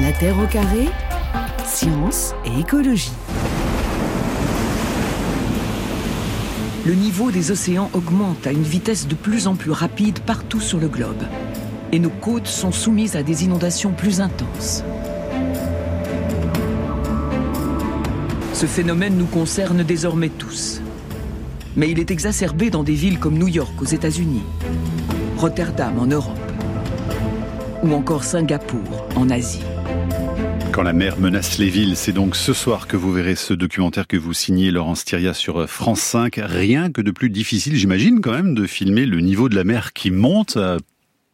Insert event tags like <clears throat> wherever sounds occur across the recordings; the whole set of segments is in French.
La Terre au carré, science et écologie. Le niveau des océans augmente à une vitesse de plus en plus rapide partout sur le globe. Et nos côtes sont soumises à des inondations plus intenses. Ce phénomène nous concerne désormais tous. Mais il est exacerbé dans des villes comme New York aux États-Unis, Rotterdam en Europe ou encore Singapour en Asie. Quand la mer menace les villes, c'est donc ce soir que vous verrez ce documentaire que vous signez, Laurence Thiria, sur France 5. Rien que de plus difficile, j'imagine, quand même, de filmer le niveau de la mer qui monte, euh,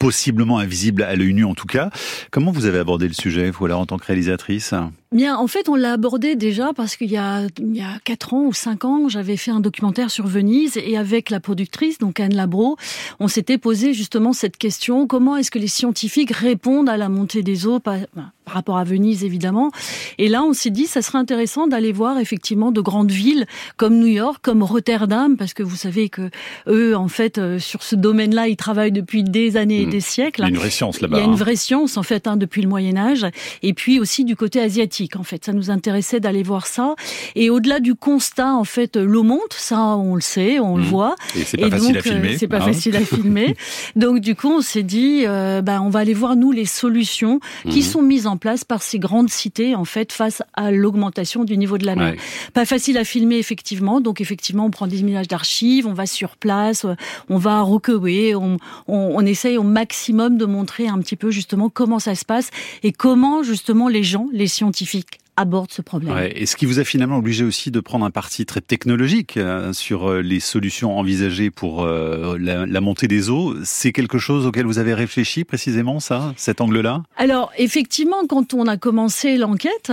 possiblement invisible à l'œil nu en tout cas. Comment vous avez abordé le sujet, voilà, en tant que réalisatrice? Bien, en fait, on l'a abordé déjà parce qu'il y a il y a quatre ans ou cinq ans, j'avais fait un documentaire sur Venise et avec la productrice, donc Anne Labro, on s'était posé justement cette question comment est-ce que les scientifiques répondent à la montée des eaux par, par rapport à Venise évidemment. Et là, on s'est dit ça serait intéressant d'aller voir effectivement de grandes villes comme New York, comme Rotterdam, parce que vous savez que eux, en fait, euh, sur ce domaine-là, ils travaillent depuis des années et mmh. des siècles. Il y a une vraie science là-bas. Il y a une hein. vraie science en fait hein, depuis le Moyen Âge, et puis aussi du côté asiatique en fait. Ça nous intéressait d'aller voir ça. Et au-delà du constat, en fait, l'eau monte, ça on le sait, on le mmh. voit. Et c'est pas facile à filmer. C'est pas hein. facile à <laughs> filmer. Donc du coup, on s'est dit, euh, bah, on va aller voir nous les solutions qui mmh. sont mises en place par ces grandes cités en fait face à l'augmentation du niveau de la mer. Pas facile à filmer effectivement. Donc effectivement, on prend des images d'archives, on va sur place, euh, on va à Rockaway, on, on, on essaye au maximum de montrer un petit peu justement comment ça se passe et comment justement les gens, les scientifiques scientifique aborde ce problème. Ouais, et ce qui vous a finalement obligé aussi de prendre un parti très technologique euh, sur euh, les solutions envisagées pour euh, la, montée des eaux, c'est quelque chose auquel vous avez réfléchi précisément, ça, cet angle-là? Alors, effectivement, quand on a commencé l'enquête,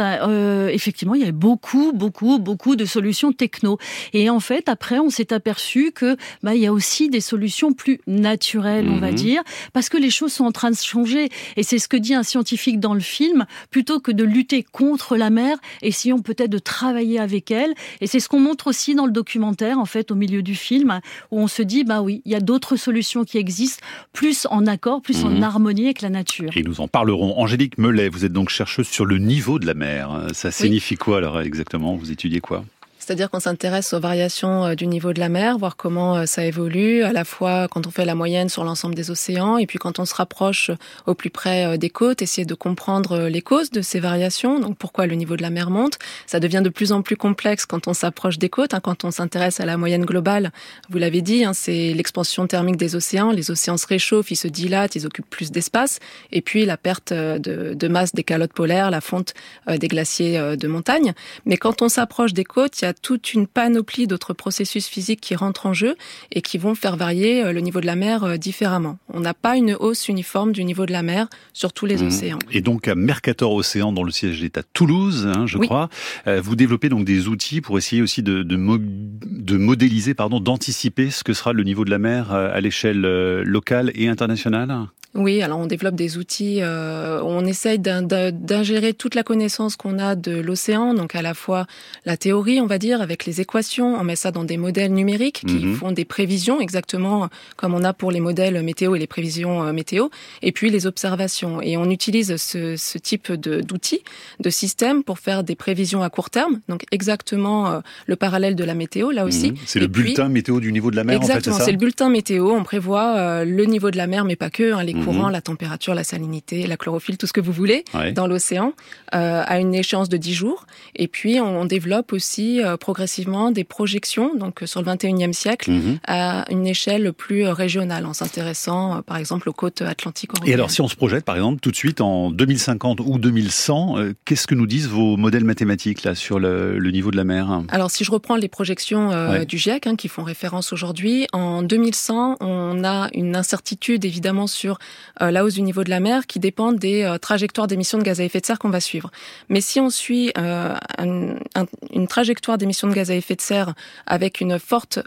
effectivement, il y avait beaucoup, beaucoup, beaucoup de solutions techno. Et en fait, après, on s'est aperçu que bah, il y a aussi des solutions plus naturelles, on va mhm. dire, parce que les choses sont en train de changer. Et c'est ce que dit un scientifique dans le film, plutôt que de lutter contre la mer, essayons peut-être de travailler avec elle. Et c'est ce qu'on montre aussi dans le documentaire, en fait, au milieu du film, où on se dit, bah oui, il y a d'autres solutions qui existent, plus en accord, plus en mhm. harmonie avec la nature. Et nous en parlerons. Angélique Mellet, vous êtes donc chercheuse sur le niveau de la mer. Ça signifie quoi alors exactement? Vous étudiez quoi? C'est-à-dire qu'on s'intéresse aux variations euh, du niveau de la mer, voir comment euh, ça évolue, à la fois quand on fait la moyenne sur l'ensemble des océans, et puis quand on se rapproche euh, au plus près des côtes, essayer de comprendre les causes de ces variations, donc pourquoi le niveau de la mer monte. Ça devient de plus en plus complexe quand on s'approche des côtes, hein, quand on s'intéresse à la moyenne globale. Vous l'avez dit, hein, c'est l'expansion thermique des océans. Les océans se réchauffent, ils se dilatent, ils occupent plus d'espace, et puis la perte de, de masse des calottes polaires, la fonte des glaciers de montagne. Mais quand on s'approche des côtes, il y a toute une panoplie d'autres processus physiques qui rentrent en jeu et qui vont faire varier euh, le niveau de la mer euh, différemment. On n'a pas une hausse uniforme du niveau de la mer sur tous les mmh. océans. Et donc à Mercator Océan, dont le siège est à Toulouse, hein, je crois, euh, vous développez donc des outils pour essayer aussi de, de, de modéliser, pardon, d'anticiper ce que sera le niveau de la mer à l'échelle locale et internationale? Oui, alors on développe des outils, euh, on essaye d'ingérer toute la connaissance qu'on a de l'océan, donc à la fois la théorie, on va dire, avec les équations, on met ça dans des modèles numériques qui mhm. font des prévisions exactement comme on a pour les modèles météo et les prévisions euh, météo, et puis les observations. Et on utilise ce, ce type d'outils, de, systèmes pour faire des prévisions à court terme, donc exactement euh, le parallèle de la météo là aussi. Mhm. C'est le bulletin météo du niveau de la mer. Exactement, c'est le bulletin météo. On prévoit le niveau de la mer, mais pas que, hein, les courant, mhm. la température, la salinité, la chlorophylle, tout ce que vous voulez dans l'océan euh, à une échéance de 10 jours. Et puis on, développe aussi euh, progressivement des projections, donc euh, sur le 21e siècle, mhm. à une échelle plus régionale, en s'intéressant par exemple aux côtes atlantiques. Et alors si on se projette par exemple tout de suite en 2050 ou 2100, qu'est-ce que nous disent vos modèles mathématiques là sur le, niveau de la mer? Alors si je reprends les projections du GIEC hein, qui font référence aujourd'hui, en 2100 on a une incertitude évidemment sur la hausse du niveau de la mer qui dépend des euh, trajectoires d'émissions de gaz à effet de serre qu'on va suivre. Mais si on suit euh, une trajectoire d'émissions de gaz à effet de serre avec une forte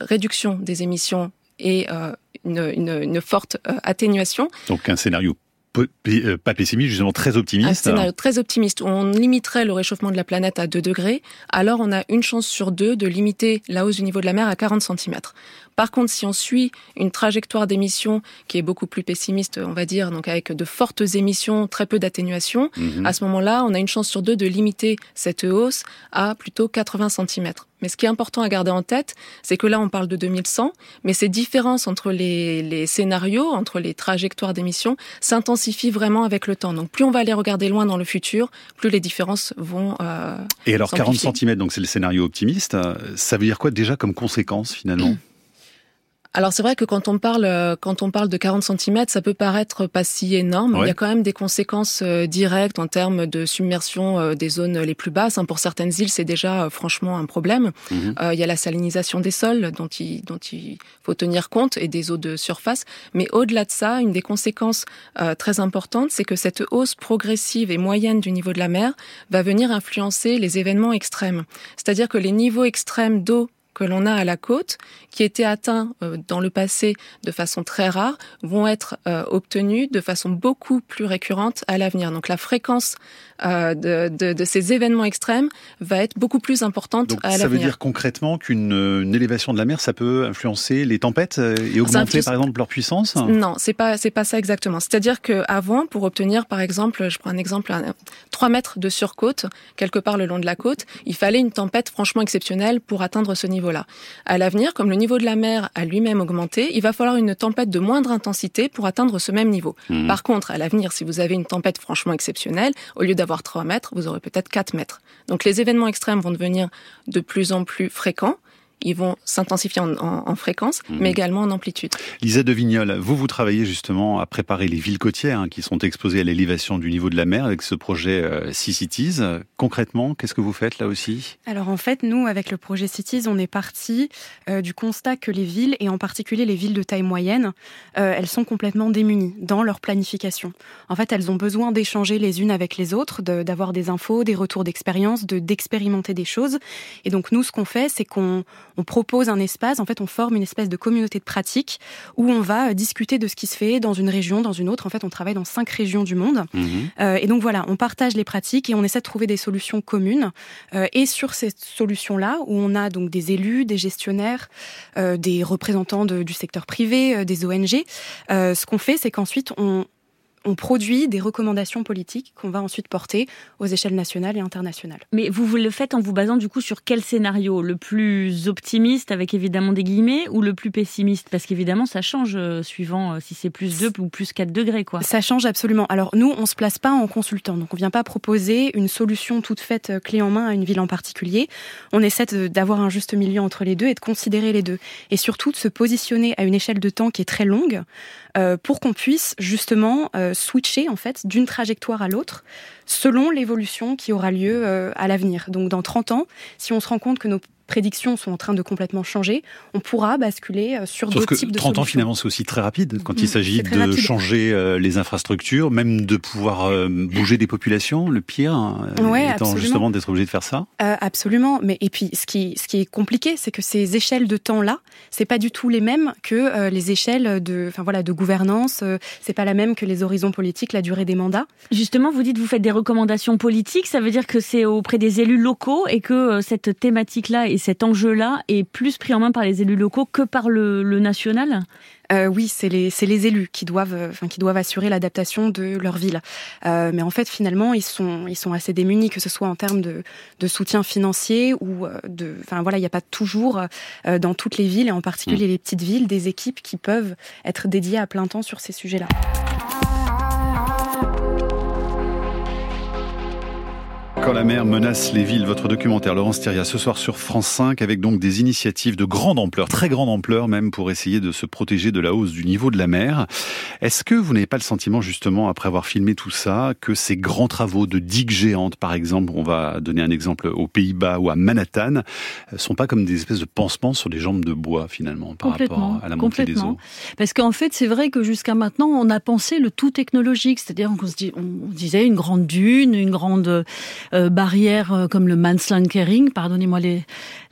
réduction des émissions et une, une, une, forte atténuation. Donc un scénario euh, pas pessimiste, justement très optimiste. Un scénario très optimiste. On limiterait le réchauffement de la planète à 2 degrés. Alors on a une chance sur deux de limiter la hausse du niveau de la mer à 40 cm. Par contre, si on suit une trajectoire d'émissions qui est beaucoup plus pessimiste, on va dire, donc avec de fortes émissions, très peu d'atténuation, mhm. à ce moment-là, on a une chance sur deux de limiter cette hausse à plutôt 80 cm. Mais ce qui est important à garder en tête, c'est que là, on parle de 2100, mais ces différences entre les, les scénarios, entre les trajectoires d'émissions, s'intensifient vraiment avec le temps. Donc, plus on va aller regarder loin dans le futur, plus les différences vont. Euh, Et alors, 40 cm, donc c'est le scénario optimiste. Ça veut dire quoi déjà comme conséquence finalement? <clears throat> alors c'est vrai que quand on parle euh, quand on parle de 40 cm, ça peut paraître pas si énorme. Il y a quand même des conséquences euh, directes en termes de submersion euh, des zones les plus basses. Hein. Pour certaines îles, c'est déjà franchement un problème. Mhm. il y a la salinisation des sols dont il dont il faut tenir compte et des eaux de surface. Mais au-delà de ça, une des conséquences très importantes, c'est que cette hausse progressive et moyenne du niveau de la mer va venir influencer les événements extrêmes. C'est-à-dire que les niveaux extrêmes d'eau que l'on a à la côte, qui étaient atteints euh, dans le passé de façon très rare, vont être euh, obtenus de façon beaucoup plus récurrente à l'avenir. Donc la fréquence euh, de, de, de, ces événements extrêmes va être beaucoup plus importante Donc, à l'avenir. Ça veut dire concrètement qu'une élévation de la mer, ça peut influencer les tempêtes et augmenter par exemple leur puissance? Non, c'est pas c'est pas ça exactement. C'est-à-dire que avant, pour obtenir par exemple, je prends un exemple, 3 mètres de surcôte quelque part le long de la côte, il fallait une tempête franchement exceptionnelle pour atteindre ce niveau-là. À l'avenir, comme le niveau de la mer a lui-même augmenté, il va falloir une tempête de moindre intensité pour atteindre ce même niveau. Mmh. Par contre, à l'avenir, si vous avez une tempête franchement exceptionnelle, au lieu d'avoir 3 mètres, vous aurez peut-être 4 mètres. Donc les événements extrêmes vont devenir de plus en plus fréquents ils vont s'intensifier en, fréquence, mhm. mais également en amplitude. Lisa de Vignol, vous, vous travaillez justement à préparer les villes côtières hein, qui sont exposées à l'élévation du niveau de la mer avec ce projet euh, Sea Cities. Concrètement, qu'est-ce que vous faites là aussi? Alors en fait, nous, avec le projet Cities, on est parti euh, du constat que les villes, et en particulier les villes de taille moyenne, euh, elles sont complètement démunies dans leur planification. En fait, elles ont besoin d'échanger les unes avec les autres, d'avoir des infos, des retours d'expérience, de d'expérimenter des choses. Et donc nous, ce qu'on fait, c'est qu'on on propose un espace, en fait, on forme une espèce de communauté de pratique où on va euh, discuter de ce qui se fait dans une région, dans une autre. En fait, on travaille dans cinq régions du monde. Mhm. Euh, et donc voilà, on partage les pratiques et on essaie de trouver des solutions communes. Euh, et sur ces solutions-là, où on a donc des élus, des gestionnaires, des représentants du secteur privé, des ONG, ce qu'on fait, c'est qu'ensuite on, on produit des recommandations politiques qu'on va ensuite porter aux échelles nationales et internationales. Mais vous, vous le faites en vous basant du coup sur quel scénario? Le plus optimiste avec évidemment des guillemets ou le plus pessimiste? Parce qu'évidemment ça change euh, suivant euh, si c'est plus 2 ou plus 4 degrés quoi. Ça change absolument. Alors nous on se place pas en consultant, donc on vient pas proposer une solution toute faite euh, clé en main à une ville en particulier. On essaie d'avoir un juste milieu entre les deux et de considérer les deux. Et surtout de se positionner à une échelle de temps qui est très longue pour qu'on puisse justement switcher en fait d'une trajectoire à l'autre selon l'évolution qui aura lieu euh, à l'avenir. Donc dans 30 ans, si on se rend compte que nos prédictions sont en train de complètement changer, on pourra basculer euh, sur d'autres types de 30 ans finalement c'est aussi très rapide quand il mm, s'agit de changer euh, les infrastructures, même de pouvoir euh, bouger des populations, le pire ouais, étant justement d'être obligé de faire ça. absolument, mais et puis ce qui ce qui est compliqué, c'est que ces échelles de temps là, c'est pas du tout les mêmes que les échelles de enfin voilà, de gouvernance, c'est pas la même que les horizons politiques, la durée des mandats. Justement, vous dites vous faites des recommandations politiques, ça veut dire que c'est auprès des élus locaux et que cette thématique là est cet enjeu-là est plus pris en main par les élus locaux que par le, national? Euh, oui, c'est les, les élus qui doivent, enfin, qui doivent assurer l'adaptation de leur ville. Euh, mais en fait, finalement, ils sont, ils sont assez démunis, que ce soit en termes de, de soutien financier ou euh, de, enfin voilà, il n'y a pas toujours dans toutes les villes et en particulier mmh. les petites villes des équipes qui peuvent être dédiées à plein temps sur ces sujets-là. Quand la mer menace les villes, votre documentaire Laurence Thieria ce soir sur France 5 avec donc des initiatives de grande ampleur, très grande ampleur même pour essayer de se protéger de la hausse du niveau de la mer. Est-ce que vous n'avez pas le sentiment justement après avoir filmé tout ça que ces grands travaux de digues géantes par exemple, on va donner un exemple aux Pays-Bas ou à Manhattan, sont pas comme des espèces de pansements sur des jambes de bois finalement par rapport à la montée des eaux? Parce qu'en fait c'est vrai que jusqu'à maintenant on a pensé le tout technologique, c'est-à-dire qu'on se dit, on disait une grande dune, une grande euh, barrières comme le manslankering, pardonnez-moi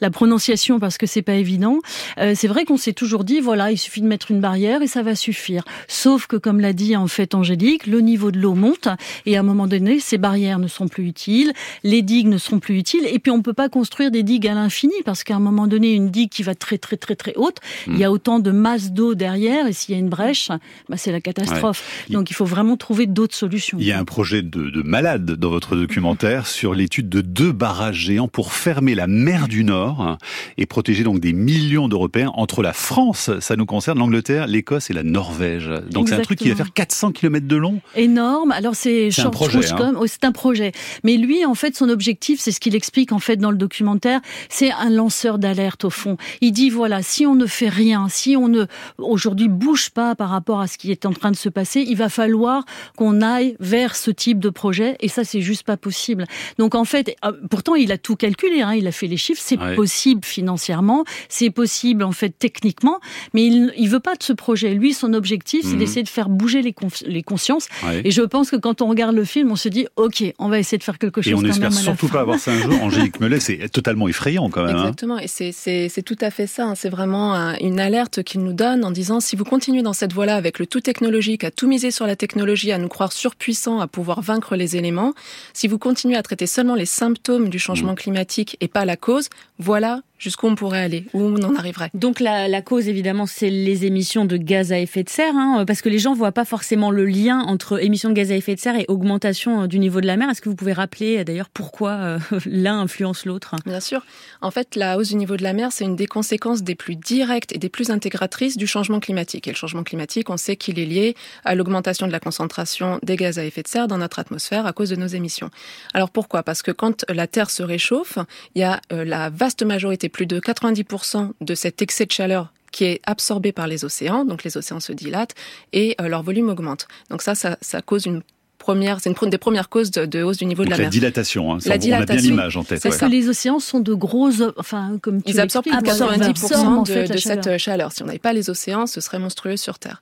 la prononciation parce que c'est pas évident. c'est vrai qu'on s'est toujours dit voilà, il suffit de mettre une barrière et ça va suffire. Sauf que comme l'a dit en fait Angélique, le niveau de l'eau monte et à un moment donné, ces barrières ne sont plus utiles, les digues ne seront plus utiles et puis on peut pas construire des digues à l'infini parce qu'à un moment donné, une digue qui va très très très très haute, il y a autant de masse d'eau derrière et s'il y a une brèche, bah, c'est la catastrophe. Donc il faut vraiment trouver d'autres solutions. Il y a un projet de, de malade dans votre documentaire <laughs> sur l'étude de deux barrages géants pour fermer la mer du Nord et protéger donc des millions d'Européens entre la France, ça nous concerne, l'Angleterre, l'Écosse et la Norvège. Donc c'est un truc qui va faire 400 km de long. Énorme. Alors c'est un projet. Hein. c'est un projet. Mais lui, en fait, son objectif, c'est ce qu'il explique en fait dans le documentaire, c'est un lanceur d'alerte au fond. Il dit voilà, si on ne fait rien, si on ne aujourd'hui bouge pas par rapport à ce qui est en train de se passer, il va falloir qu'on aille vers ce type de projet et ça c'est juste pas possible. Donc en fait, euh, pourtant il a tout calculé, hein, il a fait les chiffres, c'est possible financièrement, c'est possible en fait techniquement, mais il il veut pas de ce projet. Lui son objectif c'est d'essayer de faire bouger les, les consciences et je pense que quand on regarde le film, on se dit ok, on va essayer de faire quelque chose. Et on n'espère surtout pas avoir ça un jour. <laughs> Angélique Mellet, c'est totalement effrayant quand même. Hein. Exactement, et c'est tout à fait ça. Hein. C'est vraiment une alerte qu'il nous donne en disant si vous continuez dans cette voie-là avec le tout technologique, à tout miser sur la technologie, à nous croire surpuissants, à pouvoir vaincre les éléments, si vous continuez à traiter seulement les symptômes du changement mmh. climatique et pas la cause, voilà jusqu'où on pourrait aller, où on en arriverait. Donc la, la cause, évidemment, c'est les émissions de gaz à effet de serre, hein, parce que les gens voient pas forcément le lien entre émissions de gaz à effet de serre et augmentation euh, du niveau de la mer. Est-ce que vous pouvez rappeler euh, d'ailleurs pourquoi euh, <laughs> l'un influence l'autre? Bien sûr. En fait, la hausse du niveau de la mer, c'est une des conséquences des plus directes et des plus intégratrices du changement climatique. Et le changement climatique, on sait qu'il est lié à l'augmentation de la concentration des gaz à effet de serre dans notre atmosphère à cause de nos émissions. Alors pourquoi? Parce que quand la Terre se réchauffe, il y a la vaste majorité plus de 90% de cet excès de chaleur qui est absorbé par les océans, donc les océans se dilatent et euh, leur volume augmente. Donc ça, ça, cause une première, c'est une des premières causes de, hausse du niveau de la, mer. La dilatation, hein, la dilatation, on a bien l'image en tête. Parce que les océans sont de gros, enfin comme tu Ils absorbent 90% de, de cette chaleur. Si on n'avait pas les océans, ce serait monstrueux sur Terre.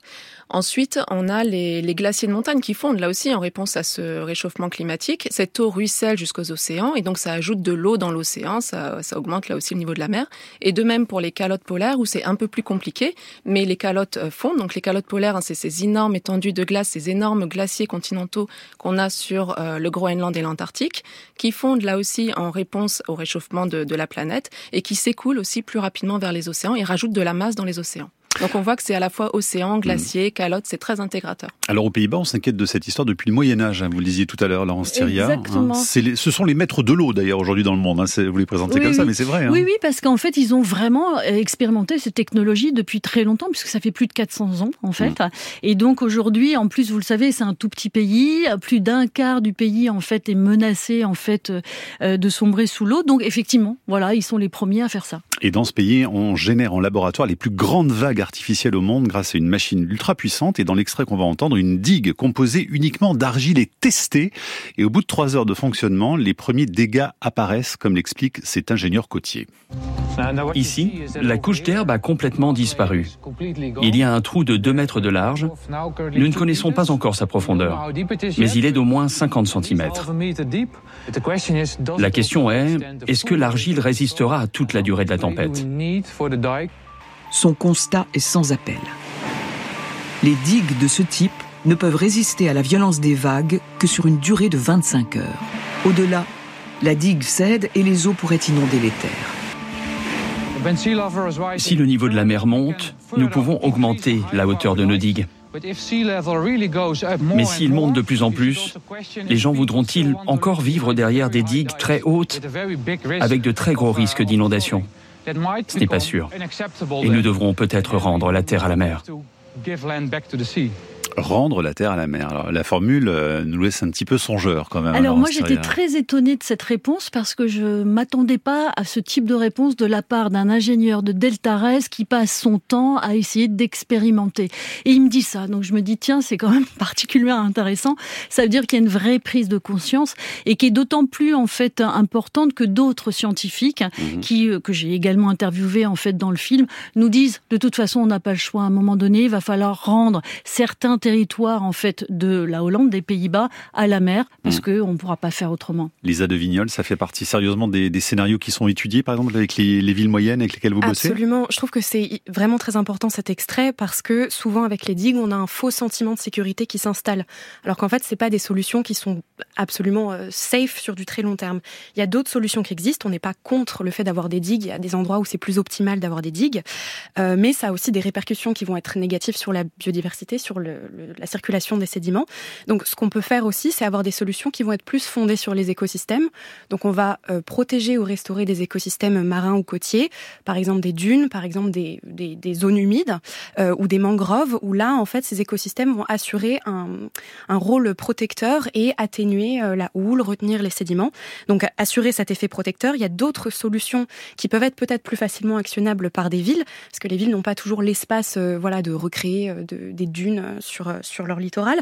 Ensuite, on a les, les, glaciers de montagne qui fondent, là aussi, en réponse à ce réchauffement climatique. Cette eau ruisselle jusqu'aux océans, et donc ça ajoute de l'eau dans l'océan, ça, ça, augmente là aussi le niveau de la mer. Et de même pour les calottes polaires, où c'est un peu plus compliqué, mais les calottes euh, fondent. Donc les calottes polaires, hein, c'est ces énormes étendues de glace, ces énormes glaciers continentaux qu'on a sur euh, le Groenland et l'Antarctique, qui fondent là aussi en réponse au réchauffement de, de la planète, et qui s'écoulent aussi plus rapidement vers les océans et rajoutent de la masse dans les océans. Donc on voit que c'est à la fois océan, mm. glacier, calotte, c'est très intégrateur. Alors aux Pays-Bas, on s'inquiète de cette histoire depuis le Moyen Âge. Hein, vous le disiez tout à l'heure, Laurence Thiria. Hein. Exactement. ce sont les maîtres de l'eau d'ailleurs aujourd'hui dans le monde. Hein. Vous les présentez comme ça, mais c'est vrai. Oui, oui, parce qu'en fait, ils ont vraiment euh, expérimenté cette technologie depuis très longtemps, puisque ça fait plus de 400 ans en fait. Mm. Et donc aujourd'hui, en plus, vous le savez, c'est un tout petit pays. Plus d'un quart du pays en fait est menacé en fait euh, de sombrer sous l'eau. Donc effectivement, voilà, ils sont les premiers à faire ça. Et dans ce pays, on génère en laboratoire les plus grandes vagues artificielles au monde grâce à une machine ultra puissante. Et dans l'extrait qu'on va entendre, une digue composée uniquement d'argile est testée. Et au bout de trois heures de fonctionnement, les premiers dégâts apparaissent, comme l'explique cet ingénieur côtier. Ici, la couche d'herbe a complètement disparu. Il y a un trou de 2 mètres de large. Nous ne connaissons pas encore sa profondeur, mais il est d'au moins 50 cm. La question est, est-ce que l'argile résistera à toute la durée de la tempête? Son constat est sans appel. Les digues de ce type ne peuvent résister à la violence des vagues que sur une durée de 25 heures. Au-delà, la digue cède et les eaux pourraient inonder les terres. Si le niveau de la mer monte, nous pouvons augmenter la hauteur de nos digues. Mais s'il monte de plus en plus, les gens voudront-ils encore vivre derrière des digues très hautes avec de très gros risques d'inondation? Ce n'est pas sûr. Et nous devrons peut-être rendre la terre à la mer rendre la terre à la mer. Alors, la formule euh, nous laisse un petit peu songeur quand même. Alors moi j'étais très étonnée de cette réponse parce que je m'attendais pas à ce type de réponse de la part d'un ingénieur de Deltares qui passe son temps à essayer d'expérimenter. Et il me dit ça, donc je me dis tiens c'est quand même <laughs> particulièrement intéressant. Ça veut dire qu'il y a une vraie prise de conscience et qui est d'autant plus en fait importante que d'autres scientifiques mhm. qui euh, que j'ai également interviewé en fait dans le film nous disent de toute façon on n'a pas le choix à un moment donné il va falloir rendre certains territoire en fait de la Hollande, des Pays-Bas, à la mer, parce mmh. qu'on ne pourra pas faire autrement. Lisa de Vignol, ça fait partie sérieusement des, scénarios qui sont étudiés, par exemple, avec les, villes moyennes avec lesquelles vous bossez? Absolument. Je trouve que c'est vraiment très important cet extrait, parce que souvent avec les digues, on a un faux sentiment de sécurité qui s'installe. Alors qu'en fait, c'est pas des solutions qui sont absolument euh, safe sur du très long terme. Il y a d'autres solutions qui existent. On n'est pas contre le fait d'avoir des digues. Il y a des endroits où c'est plus optimal d'avoir des digues. Euh, mais ça a aussi des répercussions qui vont être négatives sur la biodiversité, sur le, la circulation des sédiments. Donc, ce qu'on peut faire aussi, c'est avoir des solutions qui vont être plus fondées sur les écosystèmes. Donc, on va euh, protéger ou restaurer des écosystèmes marins ou côtiers, par exemple des dunes, par exemple des, des, zones humides euh, ou des mangroves, où là, en fait, ces écosystèmes vont assurer un, un rôle protecteur et atténuer euh, la houle, retenir les sédiments. Donc, assurer cet effet protecteur. Il y a d'autres solutions qui peuvent être peut-être plus facilement actionnables par des villes, parce que les villes n'ont pas toujours l'espace, voilà, de recréer de, des dunes sur sur leur littoral,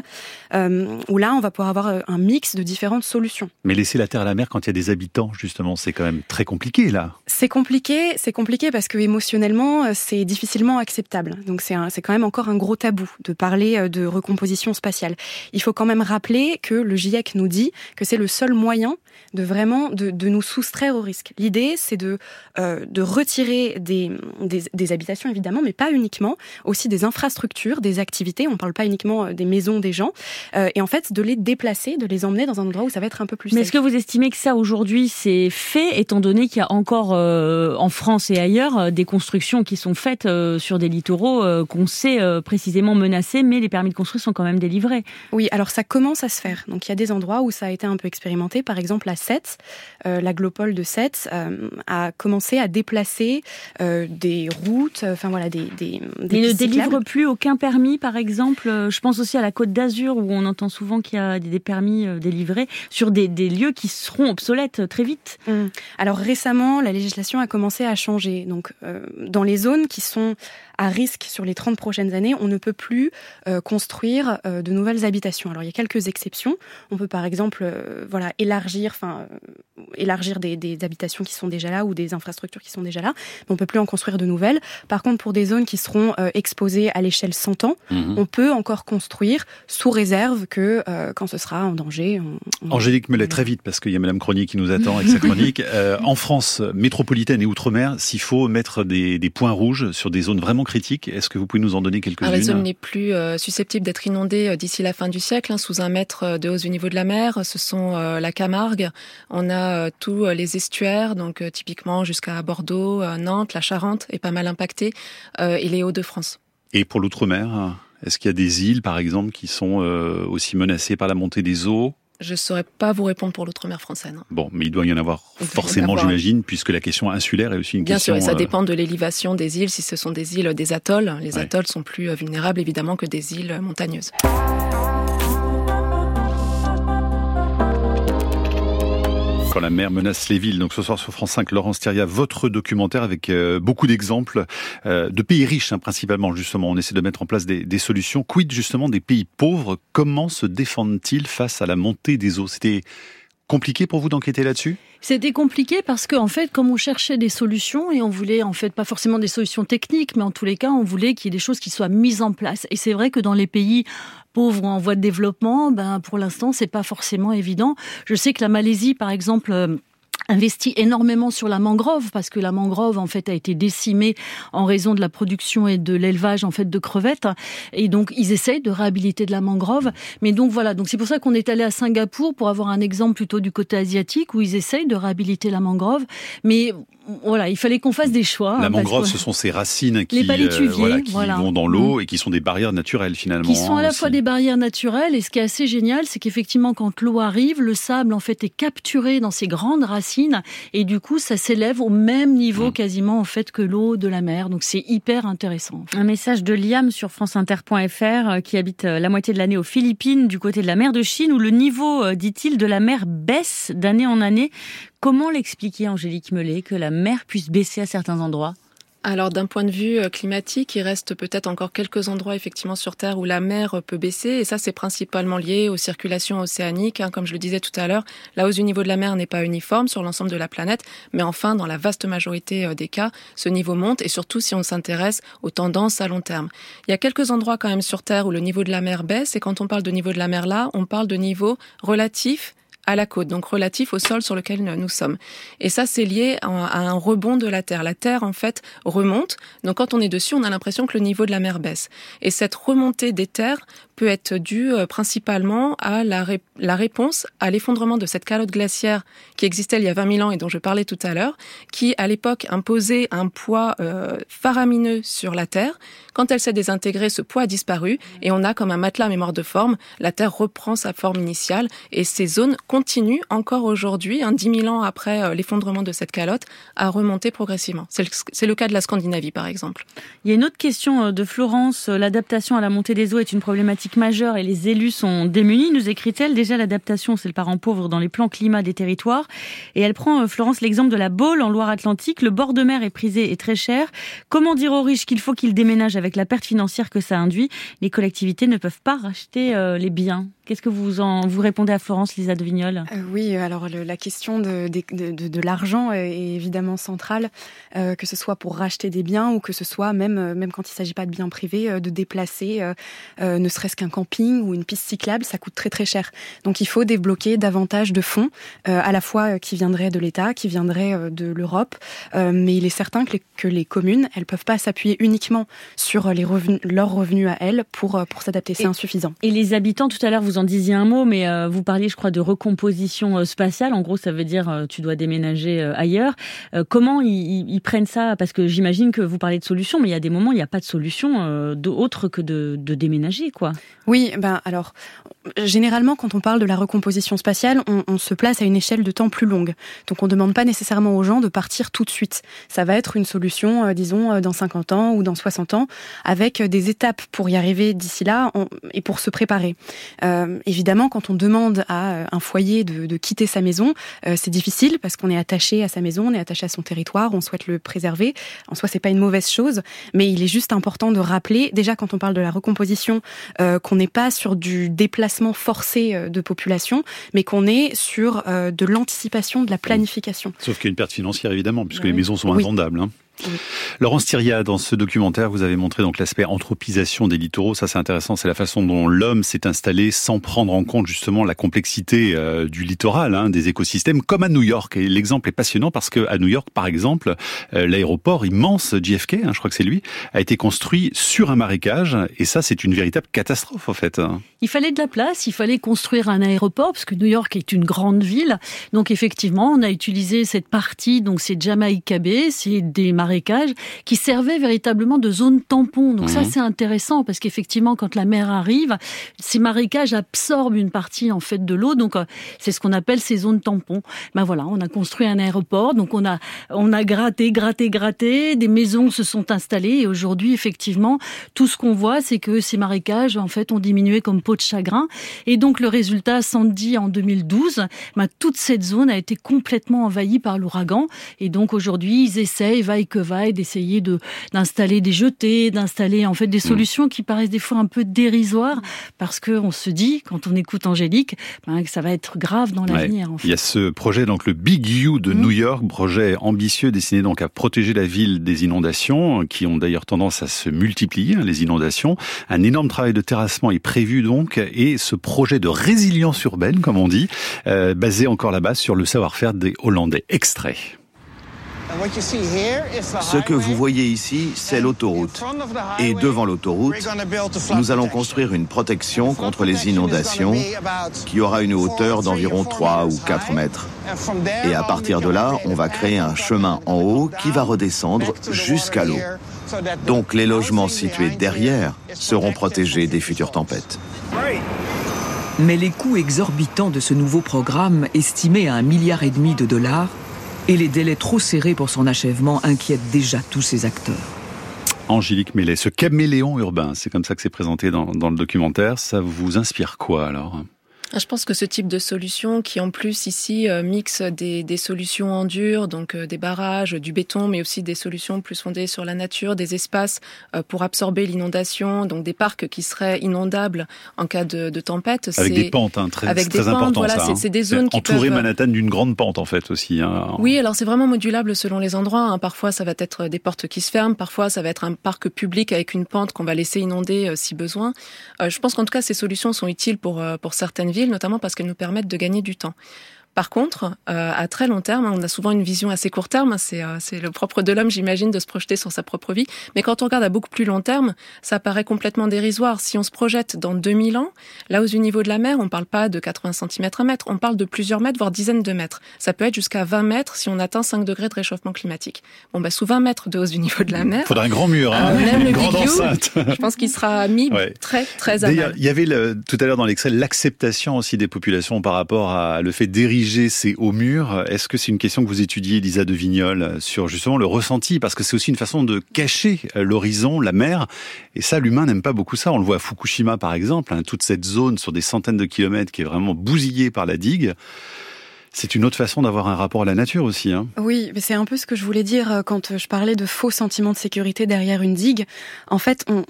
euh, où là, on va pouvoir avoir euh, un mix de différentes solutions. Mais laisser la terre à la mer quand il y a des habitants, justement, c'est quand même très compliqué, là. C'est compliqué, c'est compliqué parce que émotionnellement, euh, c'est difficilement acceptable. Donc c'est c'est quand même encore un gros tabou de parler de recomposition spatiale. Il faut quand même rappeler que le GIEC nous dit que c'est le seul moyen de vraiment de, de nous soustraire au risque. L'idée, c'est de de retirer des, des, des habitations évidemment, mais pas uniquement, aussi des infrastructures, des activités. On parle pas uniquement euh, des maisons des gens, euh, et en fait de les déplacer, de les emmener dans un endroit où ça va être un peu plus. Mais est-ce que vous estimez que ça aujourd'hui c'est fait, étant donné qu'il y a encore euh, en France et ailleurs des constructions qui sont faites sur des littoraux qu'on sait précisément menacés, mais les permis de construire sont quand même délivrés Oui, alors ça commence à se faire. Donc il y a des endroits où ça a été un peu expérimenté. Par exemple, à Sète, l'aglopole de Sète a commencé à déplacer des routes, enfin voilà, des, des, des ne délivre plus aucun permis, par exemple. Je pense aussi à la Côte d'Azur où on entend souvent qu'il y a des permis euh, délivrés sur des, lieux qui seront obsolètes très vite. Mmh. Alors récemment, la législation a commencé à changer. Donc euh, dans les zones qui sont à risque sur les 30 prochaines années, on ne peut plus euh, construire de nouvelles habitations. Alors il y a quelques exceptions. On peut par exemple voilà élargir enfin élargir des, des, habitations qui sont déjà là ou des infrastructures qui sont déjà là, mais on peut plus en construire de nouvelles. Par contre pour des zones qui seront exposées à l'échelle 100 ans, mmh. on peut encore construire sous réserve que euh, quand ce sera en danger. On, Angélique Melet, très vite, parce qu'il y a Madame Cronier qui nous attend avec sa chronique. <laughs> Euh, en France métropolitaine et outre-mer, s'il faut mettre des, des, points rouges sur des zones vraiment critiques, est-ce que vous pouvez nous en donner quelques-unes Les zones les plus euh, susceptibles d'être inondées d'ici la fin du siècle, hein, sous un mètre de hausse du niveau de la mer, ce sont la Camargue. On a tous les estuaires, donc typiquement jusqu'à Bordeaux, Nantes, la Charente est pas mal impactée, et les Hauts-de-France. Et pour l'outre-mer est-ce qu'il y a des îles, par exemple, qui sont euh, aussi menacées par la montée des eaux je ne saurais pas vous répondre pour l'outre-mer français. Bon, mais il doit y en avoir forcément, j'imagine, puisque la question insulaire est aussi une question... Bien sûr, ça euh, dépend de l'élévation des îles. Si ce sont des îles, des atolls, les atolls sont plus euh, vulnérables évidemment que des îles montagneuses. La mer menace les villes. Donc ce soir sur France 5, Laurence Thieria, votre documentaire avec euh, beaucoup d'exemples euh, de pays riches, hein, principalement justement. On essaie de mettre en place des, des, solutions. Quid justement des pays pauvres? Comment se défendent-ils face à la montée des eaux? C'était compliqué pour vous d'enquêter là-dessus? C'était compliqué parce que en fait, comme on cherchait des solutions et on voulait en fait pas forcément des solutions techniques, mais en tous les cas, on voulait qu'il y ait des choses qui soient mises en place. Et c'est vrai que dans les pays pauvres en voie de développement, ben pour l'instant c'est pas forcément évident. Je sais que la Malaisie, par exemple, investit énormément sur la mangrove parce que la mangrove en fait a été décimée en raison de la production et de l'élevage en fait de crevettes. Et donc ils essayent de réhabiliter de la mangrove. Mais donc voilà. Donc c'est pour ça qu'on est allé à Singapour pour avoir un exemple plutôt du côté asiatique où ils essayent de réhabiliter la mangrove. Mais voilà, il fallait qu'on fasse des choix. La hein, mangrove, ce sont ces racines qui, euh, qui vont dans l'eau mm. et qui sont des barrières naturelles finalement. Qui sont à la fois des barrières naturelles et ce qui est assez génial, c'est qu'effectivement quand l'eau arrive, le sable en fait est capturé dans ces grandes racines et du coup ça s'élève au même niveau mm. quasiment en fait que l'eau de la mer. Donc c'est hyper intéressant. Un message de Liam sur franceinter.fr euh, qui habite euh, la moitié de l'année aux Philippines, du côté de la mer de Chine où le niveau, dit-il, de la mer baisse d'année en année. Comment l'expliquer, Angélique Mellet, que la mer puisse baisser à certains endroits? Alors d'un point de vue euh, climatique, il reste peut-être encore quelques endroits effectivement sur Terre où la mer peut baisser et ça c'est principalement lié aux circulations océaniques. Hein, comme je le disais tout à l'heure, la hausse du niveau de la mer n'est pas uniforme sur l'ensemble de la planète, mais enfin dans la vaste majorité euh, des cas, ce niveau monte et surtout si on s'intéresse aux tendances à long terme. Il y a quelques endroits quand même sur Terre où le niveau de la mer baisse et quand on parle de niveau de la mer là, on parle de niveau relatif à la côte, donc relatif au sol sur lequel nous sommes. Et ça, c'est lié à un rebond de la Terre. La Terre, en fait, remonte. Donc quand on est dessus, on a l'impression que le niveau de la mer baisse. Et cette remontée des terres peut être due euh, principalement à la, réponse à l'effondrement de cette calotte glaciaire qui existait il y a 20 000 ans et dont je parlais tout à l'heure, qui à l'époque imposait un poids euh, faramineux sur la Terre. Quand elle s'est désintégrée, ce poids a disparu et on a comme un matelas à mémoire de forme. La Terre reprend sa forme initiale et ces zones continuent encore aujourd'hui, hein, 10 000 ans après euh, l'effondrement de cette calotte, à remonter progressivement. C'est le, cas de la Scandinavie, par exemple. Il y a une autre question de Florence. L'adaptation à la montée des eaux est une problématique majeure et les élus sont démunis, nous écrit-elle. Déjà, l'adaptation, c'est le parent pauvre dans les plans climat des territoires. Et elle prend, euh, Florence, l'exemple de la Baule en Loire-Atlantique. Le bord de mer est prisé et très cher. Comment dire aux riches qu'il faut qu'ils déménagent avec la perte financière que ça induit? Les collectivités ne peuvent pas racheter euh, les biens. Qu'est-ce que vous vous répondez à Florence Lisa de Vignol euh, Oui, alors la question de, de, de, de l'argent est évidemment centrale, euh, que ce soit pour racheter des biens ou que ce soit même même quand il s'agit pas de biens privés, de déplacer, ne serait-ce qu'un camping ou une piste cyclable, ça coûte très très cher. Donc il faut débloquer davantage de fonds, euh, à la fois euh, qui viendraient de l'État, qui viendraient euh, de l'Europe, mais il est certain que les, que les communes, elles peuvent pas s'appuyer uniquement sur les revenus, leurs revenus à elles pour pour s'adapter. C'est insuffisant. Et les habitants, tout à l'heure, vous en disiez un mot, mais vous parliez, je crois, de recomposition spatiale. En gros, ça veut dire tu dois déménager ailleurs. comment ils, ils, prennent ça? Parce que j'imagine que vous parlez de solutions, mais il y a des moments, il n'y a pas de solution autre que de, de déménager, quoi. Oui, ben alors généralement quand on parle de la recomposition spatiale, on, on, se place à une échelle de temps plus longue. Donc on ne demande pas nécessairement aux gens de partir tout de suite. Ça va être une solution, euh, disons, euh, dans 50 ans ou dans 60 ans, avec des étapes pour y arriver d'ici là on, et pour se préparer. Euh, évidemment, quand on demande à euh, un foyer de, de quitter sa maison, euh, c'est difficile parce qu'on est attaché à sa maison, on est attaché à son territoire, on souhaite le préserver. En soi, c'est pas une mauvaise chose, mais il est juste important de rappeler, déjà quand on parle de la recomposition, qu'on n'est pas sur du déplacement forcé euh, de population, mais qu'on est sur euh, de l'anticipation, de la planification. Sauf qu'il y a une perte financière évidemment, puisque les maisons sont invendables. Hein. Laurence Thiria, dans ce documentaire, vous avez montré donc l'aspect anthropisation des littoraux. Ça, c'est intéressant. C'est la façon dont l'homme s'est installé sans prendre en compte justement la complexité euh, du littoral, hein, des écosystèmes, comme à New York. Et l'exemple est passionnant parce que à New York, par exemple, euh, l'aéroport immense JFK, hein, je crois que c'est lui, a été construit sur un marécage. Et ça, c'est une véritable catastrophe, en fait. Il fallait de la place. Il fallait construire un aéroport parce que New York est une grande ville. Donc effectivement, on a utilisé cette partie. Donc c'est Jamaica Bay, c'est des marécages marécages qui servaient véritablement de zone tampon. Donc mmh. ça, c'est intéressant parce qu'effectivement, quand la mer arrive, ces marécages absorbent une partie en fait de l'eau. Donc euh, c'est ce qu'on appelle ces zones tampons. Ben voilà, on a construit un aéroport, donc on a on a gratté, gratté, gratté. Des maisons se sont installées et aujourd'hui, effectivement, tout ce qu'on voit, c'est que ces marécages en fait ont diminué comme peau de chagrin. Et donc le résultat, Sandy en 2012, ben, toute cette zone a été complètement envahie par l'ouragan. Et donc aujourd'hui, ils essayent, vaille que vaille, d'essayer de d'installer des jetés, d'installer en fait des mm. solutions qui paraissent des fois un peu dérisoires parce que on se dit quand on écoute Angélique ben, que ça va être grave dans l'avenir. Il y a ce projet donc le Big U de mm. New York, projet ambitieux destiné donc à protéger la ville des inondations qui ont d'ailleurs tendance à se multiplier hein, les inondations. Un énorme travail de terrassement est prévu donc et ce projet de résilience urbaine comme on dit euh, basé encore là-bas sur le savoir-faire des Hollandais. Extrait. Ce que vous voyez ici, c'est l'autoroute. Et devant l'autoroute, nous allons construire une protection contre les inondations qui aura une hauteur d'environ 3 ou 4 mètres. Et à partir de là, on va créer un chemin en haut qui va redescendre jusqu'à l'eau. Donc les logements situés derrière seront protégés des futures tempêtes. Mais les coûts exorbitants de ce nouveau programme, estimé à un milliard et demi de dollars, et les délais trop serrés pour son achèvement inquiètent déjà tous ses acteurs. Angélique Mellet, ce caméléon urbain, c'est comme ça que c'est présenté dans, le documentaire, ça vous inspire quoi alors? Je pense que ce type de solution, qui en plus ici euh, mixe des, des, solutions en dur, donc euh, des barrages, du béton, mais aussi des solutions plus fondées sur la nature, des espaces euh, pour absorber l'inondation, donc des parcs qui seraient inondables en cas de, de tempête. Avec des pentes, hein, très, avec très important voilà, ça. C'est hein. des zones qui entourer peuvent... Manhattan d'une grande pente en fait aussi. Hein. Oui, alors c'est vraiment modulable selon les endroits. Hein. Parfois ça va être des portes qui se ferment, parfois ça va être un parc public avec une pente qu'on va laisser inonder si besoin. je pense qu'en tout cas ces solutions sont utiles pour pour certaines villes, notamment parce qu'elles nous permettent de gagner du temps. Par contre, euh, à très long terme, on a souvent une vision assez court terme. C'est euh, le propre de l'homme, j'imagine, de se projeter sur sa propre vie. Mais quand on regarde à beaucoup plus long terme, ça paraît complètement dérisoire. Si on se projette dans 2000 ans, là, au niveau de la mer, on parle pas de 80 cm à mètre, on parle de plusieurs mètres, voire dizaines de mètres. Ça peut être jusqu'à 20 mètres si on atteint 5 degrés de réchauffement climatique. Bon, bah, sous 20 mètres de hausse du niveau de la mer. Il faudra un grand mur, hein, euh, même une le grande Big enceinte. Je pense qu'il sera mis ouais. très, très à D'ailleurs, il y avait le, tout à l'heure dans l'extrait l'acceptation aussi des populations par rapport à le fait d'ériger ces hauts est-ce que c'est une question que vous étudiez, Lisa de Vignol, sur justement le ressenti? Parce que c'est aussi une façon de cacher l'horizon, la mer. Et ça, l'humain n'aime pas beaucoup ça. On le voit à Fukushima, par exemple, hein, toute cette zone sur des centaines de kilomètres qui est vraiment bousillée par la digue. C'est une autre façon d'avoir un rapport à la nature aussi. Hein. Oui, mais c'est un peu ce que je voulais dire euh, quand je parlais de faux sentiments de sécurité derrière une digue. En fait, on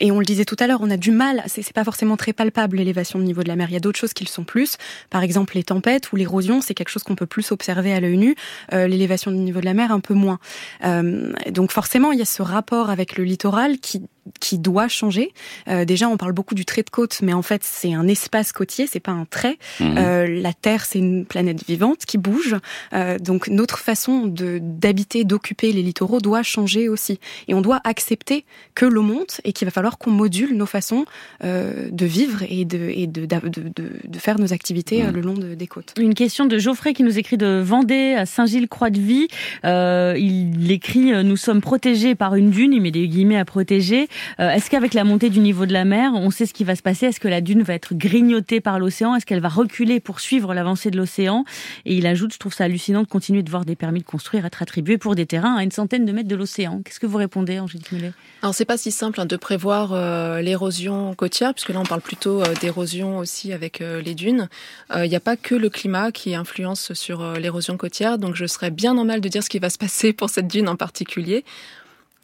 et on le disait tout à l'heure, on a du mal, c'est pas forcément très palpable l'élévation du niveau de la mer. Il y a d'autres choses qui le sont plus. Par exemple, les tempêtes ou l'érosion, c'est quelque chose qu'on peut plus observer à l'œil nu. Euh, l'élévation du niveau de la mer, un peu moins. Euh, donc forcément, il y a ce rapport avec le littoral qui qui doit changer. Euh, déjà, on parle beaucoup du trait de côte, mais en fait, c'est un espace côtier, c'est pas un trait. Mmh. Euh, la Terre, c'est une planète vivante qui bouge. Euh, donc, notre façon de d'habiter, d'occuper les littoraux doit changer aussi. Et on doit accepter que l'eau monte et qu'il va falloir qu'on module nos façons euh, de vivre et de, et de, de, de, de faire nos activités mmh. le long de, des côtes. Une question de Geoffrey qui nous écrit de Vendée à Saint-Gilles-Croix-de-Vie. Euh, il écrit « Nous sommes protégés par une dune », il met des guillemets à protéger. Euh, Est-ce qu'avec la montée du niveau de la mer, on sait ce qui va se passer? Est-ce que la dune va être grignotée par l'océan? Est-ce qu'elle va reculer pour suivre l'avancée de l'océan? Et il ajoute, je trouve ça hallucinant de continuer de voir des permis de construire être attribués pour des terrains à une centaine de mètres de l'océan. Qu'est-ce que vous répondez, Angélique Mullet Alors c'est pas si simple hein, de prévoir euh, l'érosion côtière, puisque là on parle plutôt euh, d'érosion aussi avec les dunes. Il n'y a pas que le climat qui influence sur l'érosion côtière, donc je serais bien normal de dire ce qui va se passer pour cette dune en particulier.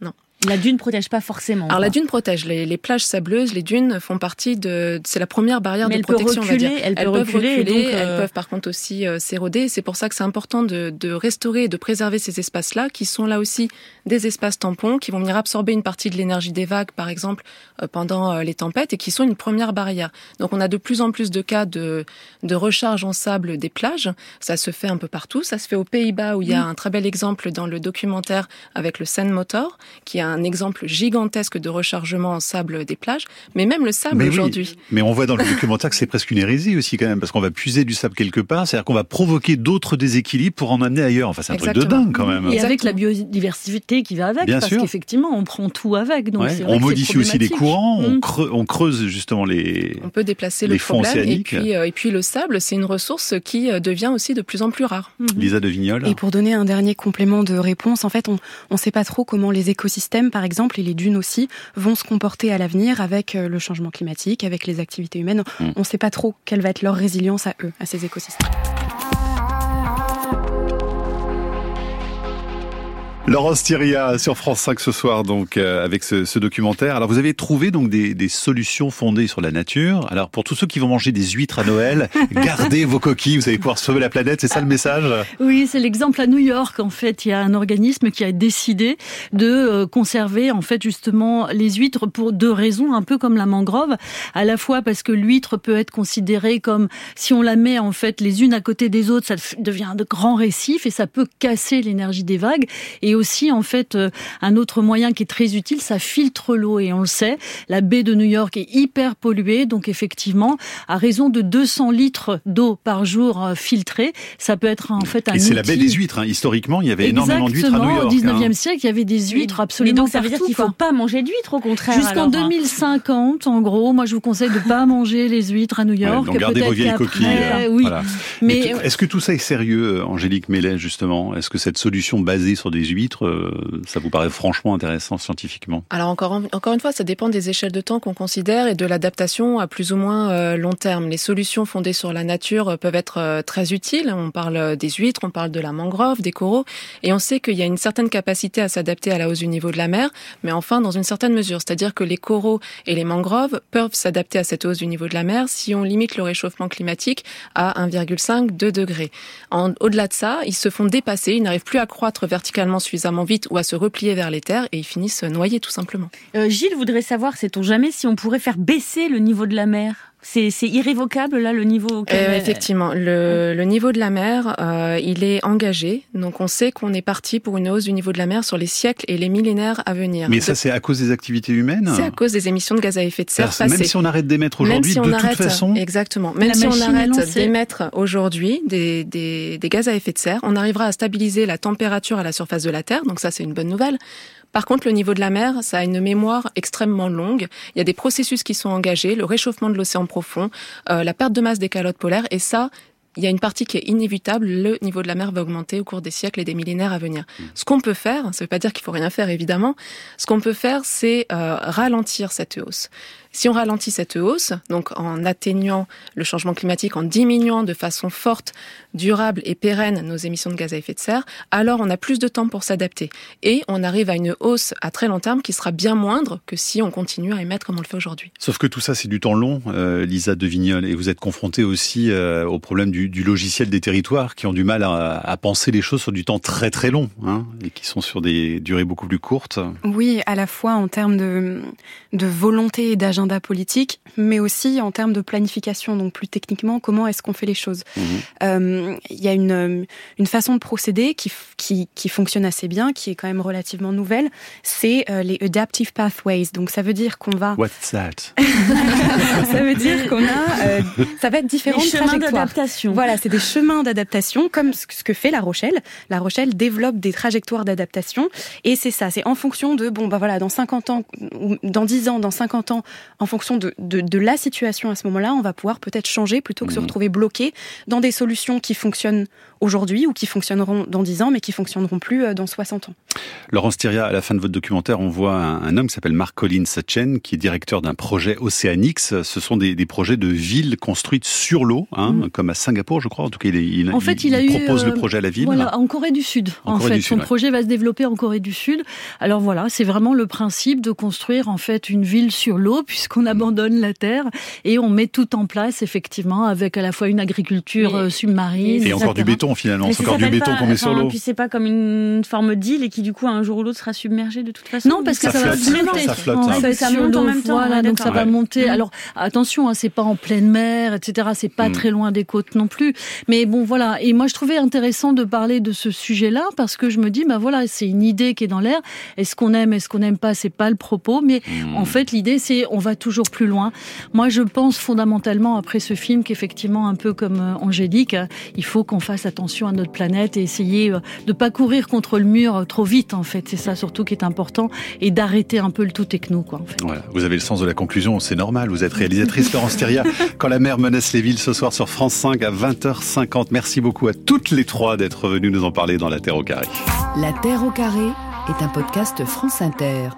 Non. La dune protège pas forcément. Alors la dune protège. Les, les, plages sableuses, les dunes font partie de. C'est la première barrière Mais de elle protection. Peut reculer, on va dire. Elles, elles peuvent reculer. reculer donc, euh... Elles peuvent par contre aussi euh, s'éroder. C'est pour ça que c'est important de, de, restaurer et de préserver ces espaces-là, qui sont là aussi des espaces tampons, qui vont venir absorber une partie de l'énergie des vagues, par exemple, euh, pendant les tempêtes, et qui sont une première barrière. Donc on a de plus en plus de cas de, de recharge en sable des plages. Ça se fait un peu partout. Ça se fait aux Pays-Bas, où il y a un très bel exemple dans le documentaire avec le Seine Motor, qui est un exemple gigantesque de rechargement en sable des plages, mais même le sable aujourd'hui. Oui, mais on voit dans le documentaire que c'est presque une hérésie aussi quand même, parce qu'on va puiser du sable quelque part, c'est-à-dire qu'on va provoquer d'autres déséquilibres pour en amener ailleurs. Enfin, c'est un Exactement. truc de dingue quand même. Et avec la biodiversité qui va avec, Bien parce qu'effectivement, on prend tout avec. Donc ouais. On modifie aussi les courants, mmh. on, creuse, on, creuse, justement les. On peut déplacer les le fonds problème. océaniques. Et puis, euh, et puis le sable, c'est une ressource qui euh, devient aussi de plus en plus rare. Mmh. Lisa de Vignol. Et pour donner un dernier complément de réponse, en fait, on ne sait pas trop comment les écosystèmes, par exemple, et les dunes aussi, vont se comporter à l'avenir avec euh, le changement climatique, avec les activités humaines. Mmh. On ne sait pas trop quelle va être leur résilience à eux, à ces écosystèmes. Laurence Thiria sur France 5 ce soir donc euh, avec ce, ce, documentaire. Alors vous avez trouvé donc des, des, solutions fondées sur la nature. Alors pour tous ceux qui vont manger des huîtres à Noël, <laughs> gardez vos coquilles, vous allez pouvoir sauver la planète, c'est ça le message? Oui, c'est l'exemple à New York en fait, il y a un organisme qui a décidé de euh, conserver en fait justement les huîtres pour deux raisons, un peu comme la mangrove, à la fois parce que l'huître peut être considérée comme si on la met en fait les unes à côté des autres, ça devient de grands récifs et ça peut casser l'énergie des vagues et aussi en fait euh, un autre moyen qui est très utile, ça filtre l'eau et on le sait, la baie de New York est hyper polluée, donc effectivement à raison de 200 litres d'eau par jour euh, filtrée, ça peut être en fait un Et c'est la baie des huîtres, hein. historiquement il y avait énormément d'huîtres à New York. au 19e hein. siècle il y avait des huîtres absolument Mais donc ça veut dire qu'il faut quoi. pas manger d'huîtres au contraire. Jusqu'en alors, hein. 2050, en gros, moi je vous conseille de pas manger les huîtres à New York. Ouais, donc gardez vos vieilles coquilles. euh, oui. voilà. Mais, Mais Est-ce que tout ça est sérieux, Angélique Mellet, justement? Est-ce que cette solution basée sur des huîtres euh, ça vous paraît franchement intéressant scientifiquement? Alors encore, encore une fois, ça dépend des échelles de temps qu'on considère et de l'adaptation à plus ou moins euh, long terme. Les solutions fondées sur la nature peuvent être très utiles. On parle des huîtres, on parle de la mangrove, des coraux, et on sait qu'il y a une certaine capacité à s'adapter à la hausse du niveau de la mer, mais enfin dans une certaine mesure. C'est-à-dire que les coraux et les mangroves peuvent s'adapter à cette hausse du niveau de la mer si on limite le réchauffement climatique à 1,5-2 degrés. Au-delà de ça, ils se font dépasser, ils n'arrivent plus à croître verticalement suffisamment vite ou à se replier vers les terres et ils finissent noyés tout simplement. Euh, Gilles voudrait savoir, sait-on jamais, si on pourrait faire baisser le niveau de la mer? C'est irrévocable là le niveau euh, Effectivement, le, le, niveau de la mer, euh, il est engagé. Donc on sait qu'on est parti pour une hausse du niveau de la mer sur les siècles et les millénaires à venir. Mais ça, c'est à cause des activités humaines? C'est à cause des émissions de gaz à effet de serre. Même si on arrête d'émettre aujourd'hui, de toute façon. Exactement. Même si on arrête d'émettre aujourd'hui des, des, des gaz à effet de serre, on arrivera à stabiliser la température à la surface de la Terre. Donc ça, c'est une bonne nouvelle. Par contre, le niveau de la mer, ça a une mémoire extrêmement longue. Il y a des processus qui sont engagés, le réchauffement de l'océan profond, euh, la perte de masse des calottes polaires, et ça, il y a une partie qui est inévitable, le niveau de la mer va augmenter au cours des siècles et des millénaires à venir. Mmh. Ce qu'on peut faire, ça ne veut pas dire qu'il faut rien faire évidemment, ce qu'on peut faire, c'est euh, ralentir cette hausse. Si on ralentit cette hausse, donc en atteignant le changement climatique, en diminuant de façon forte, durable et pérenne nos émissions de gaz à effet de serre, alors on a plus de temps pour s'adapter. Et on arrive à une hausse à très long terme qui sera bien moindre que si on continue à émettre comme on le fait aujourd'hui. Sauf que tout ça, c'est du temps long, euh, Lisa de Vignol, et vous êtes confrontée aussi euh, au problème du, du, logiciel des territoires qui ont du mal à, à, penser les choses sur du temps très très long, hein, et qui sont sur des durées beaucoup plus courtes. Oui, à la fois en termes de, de volonté et d'agenda politique, mais aussi en termes de planification. Donc plus techniquement, comment est-ce qu'on fait les choses mhm. euh, Il y a une, une façon de procéder qui, qui, qui, fonctionne assez bien, qui est quand même relativement nouvelle. C'est euh, les adaptive pathways. Donc ça veut dire qu'on va. What's that? <laughs> Ça veut dire qu'on a. Euh, ça va être différentes des chemins d'adaptation. Voilà, c'est des chemins d'adaptation, comme ce que fait La Rochelle. La Rochelle développe des trajectoires d'adaptation, et c'est ça. C'est en fonction de bon bah voilà, dans 50 ans, ou dans 10 ans, dans 50 ans, en fonction de, de, de la situation à ce moment-là, on va pouvoir peut-être changer plutôt que se mmh. retrouver bloqué dans des solutions qui fonctionnent aujourd'hui ou qui fonctionneront dans 10 ans mais qui fonctionneront plus euh, dans 60 ans. Laurence Thiria, à la fin de votre documentaire, on voit un, homme qui s'appelle Marc Collins Chen, qui est directeur d'un projet Oceanix. Ce sont des, des projets de villes construites sur l'eau, hein, mmh. comme à Singapour, je crois. En tout cas, il, il, en fait, il, il propose le euh, projet à la ville. Voilà, en Corée du Sud. En, en fait, son Sud, projet ouais. va se développer en Corée du Sud. Alors voilà, c'est vraiment le principe de construire en fait une ville sur l'eau, <laughs> puisqu'on abandonne la terre et on met tout en place effectivement avec à la fois une agriculture mais, euh, submarine et encore du béton finalement. C'est encore du béton qu'on met sur l'eau. Puis c'est pas comme une forme d'île et qui du coup un jour ou l'autre sera submergé de toute façon. Non, parce que ça, ça va flotter. Ça flotte. En fait, ça monte en même temps. Voilà, donc ça va monter. Mmh. Alors attention, hein, c'est pas en pleine mer, etc. C'est pas mmh. très loin des côtes non plus. Mais bon, voilà. Et moi, je trouvais intéressant de parler de ce sujet-là parce que je me dis, bah voilà, c'est une idée qui est dans l'air. Est-ce qu'on aime, est-ce qu'on n'aime pas, c'est pas le propos. Mais mmh. en fait, l'idée, c'est on va toujours plus loin. Moi, je pense fondamentalement après ce film qu'effectivement, un peu comme euh, Angélique, il faut qu'on fasse attention à notre planète et essayer euh, de pas courir contre le mur euh, trop vite. En fait, c'est ça surtout qui est important et d'arrêter un peu le tout techno. Quoi, en fait. voilà. Vous avez le sens de la conclusion, c'est normal. Vous êtes réalisatrice Laurence Thiria. Quand la mer menace les villes ce soir sur France 5 à 20h50. Merci beaucoup à toutes les trois d'être venues nous en parler dans La Terre au carré. La Terre au carré est un podcast France Inter.